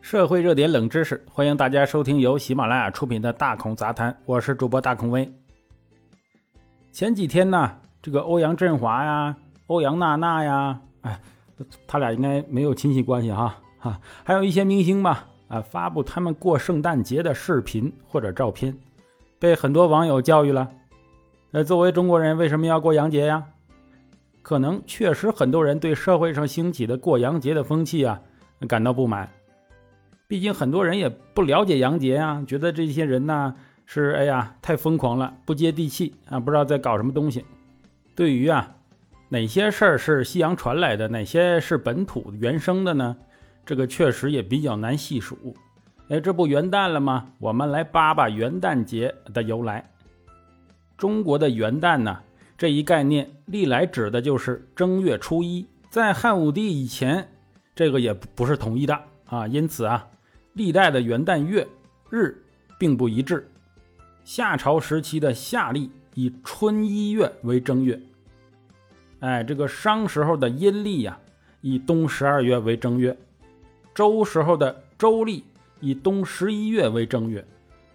社会热点冷知识，欢迎大家收听由喜马拉雅出品的《大孔杂谈》，我是主播大孔威。前几天呢，这个欧阳震华呀、欧阳娜娜呀，哎，他俩应该没有亲戚关系哈哈，还有一些明星吧，啊，发布他们过圣诞节的视频或者照片，被很多网友教育了。呃，作为中国人，为什么要过洋节呀？可能确实很多人对社会上兴起的过洋节的风气啊感到不满。毕竟很多人也不了解杨杰啊，觉得这些人呢是哎呀太疯狂了，不接地气啊，不知道在搞什么东西。对于啊哪些事儿是西洋传来的，哪些是本土原生的呢？这个确实也比较难细数。哎，这不元旦了吗？我们来扒扒元旦节的由来。中国的元旦呢？这一概念历来指的就是正月初一，在汉武帝以前，这个也不是统一的啊，因此啊，历代的元旦月日并不一致。夏朝时期的夏历以春一月为正月，哎，这个商时候的阴历呀，以冬十二月为正月，周时候的周历以冬十一月为正月。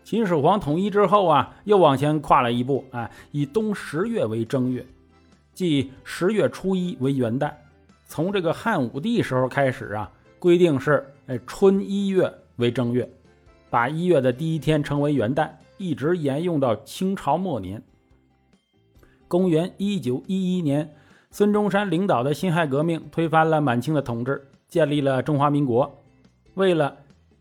秦始皇统一之后啊，又往前跨了一步，哎，以冬十月为正月，即十月初一为元旦。从这个汉武帝时候开始啊，规定是哎春一月为正月，把一月的第一天称为元旦，一直沿用到清朝末年。公元一九一一年，孙中山领导的辛亥革命推翻了满清的统治，建立了中华民国。为了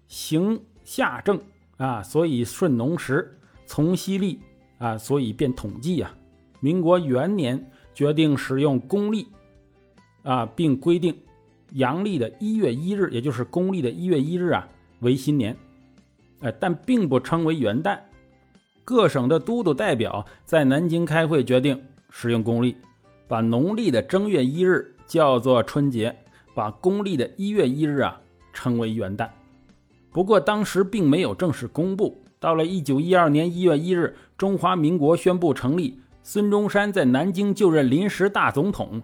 行夏政。啊，所以顺农时，从西历啊，所以变统计啊。民国元年决定使用公历啊，并规定阳历的一月一日，也就是公历的一月一日啊为新年。哎，但并不称为元旦。各省的都督代表在南京开会，决定使用公历，把农历的正月一日叫做春节，把公历的一月一日啊称为元旦。不过当时并没有正式公布。到了一九一二年一月一日，中华民国宣布成立，孙中山在南京就任临时大总统。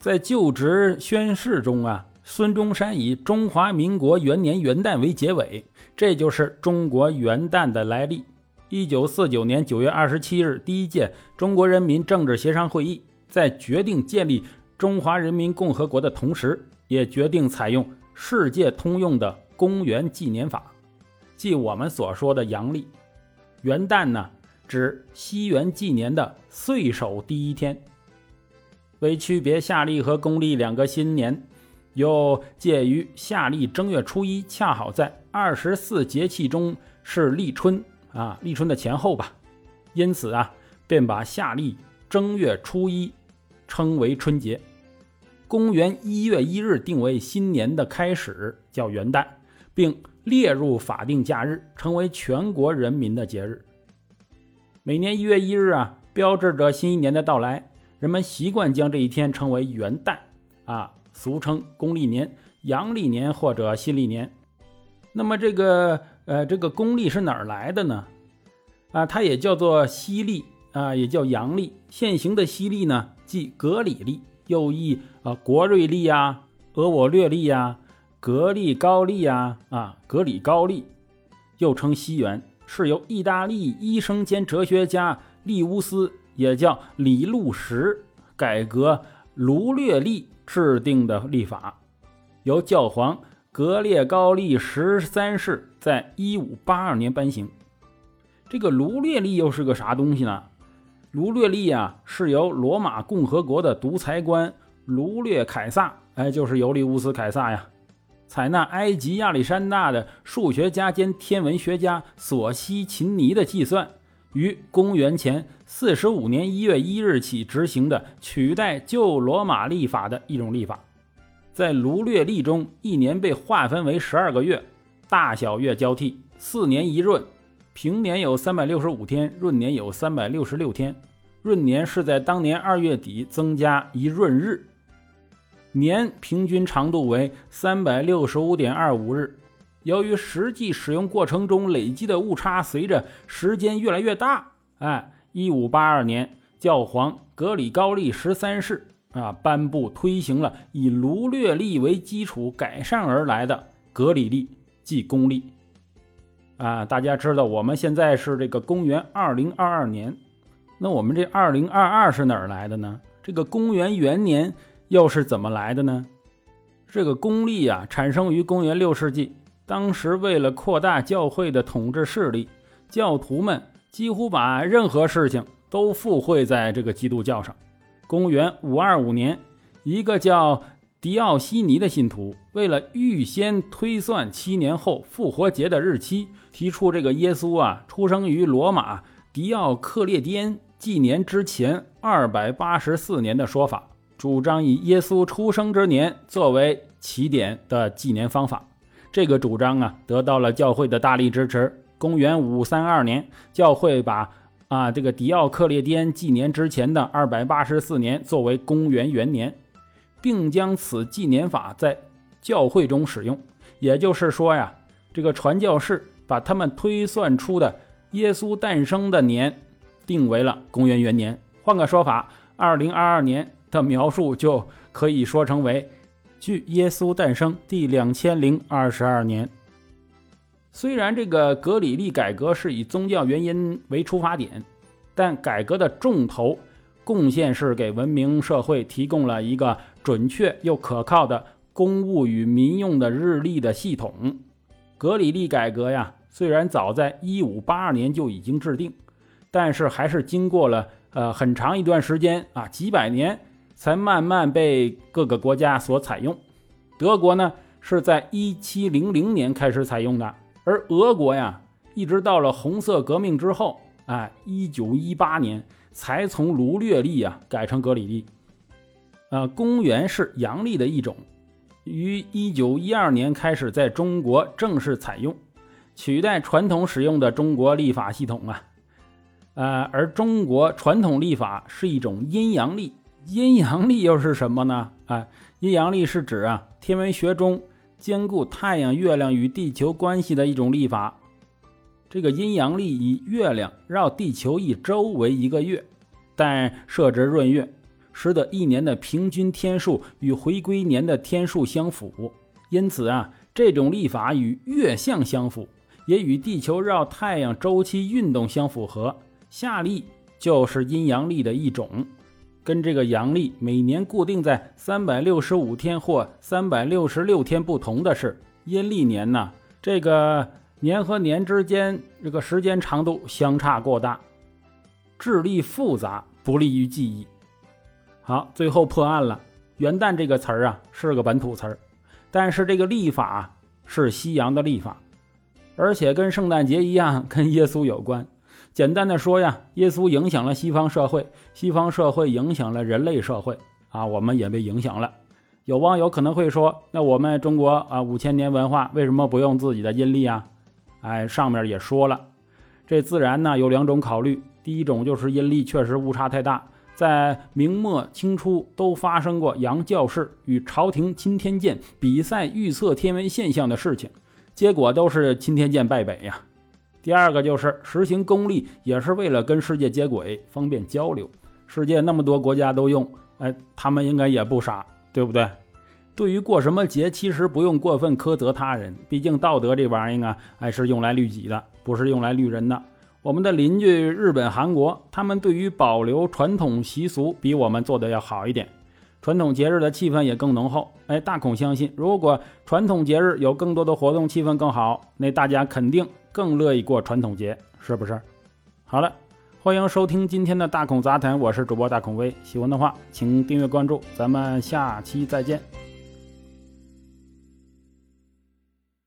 在就职宣誓中啊，孙中山以中华民国元年元旦为结尾，这就是中国元旦的来历。一九四九年九月二十七日，第一届中国人民政治协商会议在决定建立中华人民共和国的同时，也决定采用世界通用的。公元纪年法，即我们所说的阳历。元旦呢，指西元纪年的岁首第一天。为区别夏历和公历两个新年，又介于夏历正月初一，恰好在二十四节气中是立春啊，立春的前后吧。因此啊，便把夏历正月初一称为春节。公元一月一日定为新年的开始，叫元旦。并列入法定假日，成为全国人民的节日。每年一月一日啊，标志着新一年的到来。人们习惯将这一天称为元旦啊，俗称公历年、阳历年或者新历年。那么这个呃，这个公历是哪儿来的呢？啊，它也叫做西历啊，也叫阳历。现行的西历呢，即格里历，又译啊国瑞历呀、俄我略历呀。格里高利呀，啊，格里高利，又称西元，是由意大利医生兼哲学家利乌斯，也叫李路石，改革卢略历制定的历法，由教皇格列高利十三世在一五八二年颁行。这个卢略历又是个啥东西呢？卢略历啊，是由罗马共和国的独裁官卢略凯撒，哎，就是尤利乌斯凯撒呀。采纳埃及亚历山大的数学家兼天文学家索西秦尼的计算，于公元前四十五年一月一日起执行的取代旧罗马历法的一种历法。在卢略历中，一年被划分为十二个月，大小月交替，四年一闰，平年有三百六十五天，闰年有三百六十六天。闰年是在当年二月底增加一闰日。年平均长度为三百六十五点二五日，由于实际使用过程中累积的误差随着时间越来越大，哎，一五八二年，教皇格里高利十三世啊颁布推行了以卢略历为基础改善而来的格里历，记公历。啊，大家知道我们现在是这个公元二零二二年，那我们这二零二二是哪儿来的呢？这个公元元年又是怎么来的呢？这个公历啊，产生于公元六世纪，当时为了扩大教会的统治势力，教徒们几乎把任何事情都附会在这个基督教上。公元五二五年，一个叫迪奥西尼的信徒，为了预先推算七年后复活节的日期。提出这个耶稣啊出生于罗马迪奥克列颠纪年之前二百八十四年的说法，主张以耶稣出生之年作为起点的纪年方法。这个主张啊得到了教会的大力支持。公元五三二年，教会把啊这个迪奥克列颠纪年之前的二百八十四年作为公元元年，并将此纪年法在教会中使用。也就是说呀，这个传教士。把他们推算出的耶稣诞生的年定为了公元元年。换个说法，二零二二年的描述就可以说成为距耶稣诞生第两千零二十二年。虽然这个格里历改革是以宗教原因为出发点，但改革的重头贡献是给文明社会提供了一个准确又可靠的公务与民用的日历的系统。格里历改革呀。虽然早在一五八二年就已经制定，但是还是经过了呃很长一段时间啊几百年，才慢慢被各个国家所采用。德国呢是在一七零零年开始采用的，而俄国呀一直到了红色革命之后，哎一九一八年才从卢略历啊改成格里历。呃，公元是阳历的一种，于一九一二年开始在中国正式采用。取代传统使用的中国历法系统啊，呃，而中国传统历法是一种阴阳历。阴阳历又是什么呢？啊，阴阳历是指啊天文学中兼顾太阳、月亮与地球关系的一种历法。这个阴阳历以月亮绕地球一周为一个月，但设置闰月，使得一年的平均天数与回归年的天数相符。因此啊，这种历法与月相相符。也与地球绕太阳周期运动相符合。夏历就是阴阳历的一种，跟这个阳历每年固定在三百六十五天或三百六十六天不同的是，阴历年呢，这个年和年之间这个时间长度相差过大，智力复杂，不利于记忆。好，最后破案了。元旦这个词儿啊是个本土词儿，但是这个历法是西洋的历法。而且跟圣诞节一样，跟耶稣有关。简单的说呀，耶稣影响了西方社会，西方社会影响了人类社会啊，我们也被影响了。有网友可能会说，那我们中国啊五千年文化为什么不用自己的阴历啊？哎，上面也说了，这自然呢有两种考虑。第一种就是阴历确实误差太大，在明末清初都发生过杨教士与朝廷钦天监比赛预测天文现象的事情。结果都是钦天监败北呀。第二个就是实行公历，也是为了跟世界接轨，方便交流。世界那么多国家都用，哎，他们应该也不傻，对不对？对于过什么节，其实不用过分苛责他人，毕竟道德这玩意儿啊，哎是用来律己的，不是用来律人的。我们的邻居日本、韩国，他们对于保留传统习俗，比我们做的要好一点。传统节日的气氛也更浓厚，哎，大孔相信，如果传统节日有更多的活动，气氛更好，那大家肯定更乐意过传统节，是不是？好了，欢迎收听今天的大孔杂谈，我是主播大孔威，喜欢的话请订阅关注，咱们下期再见。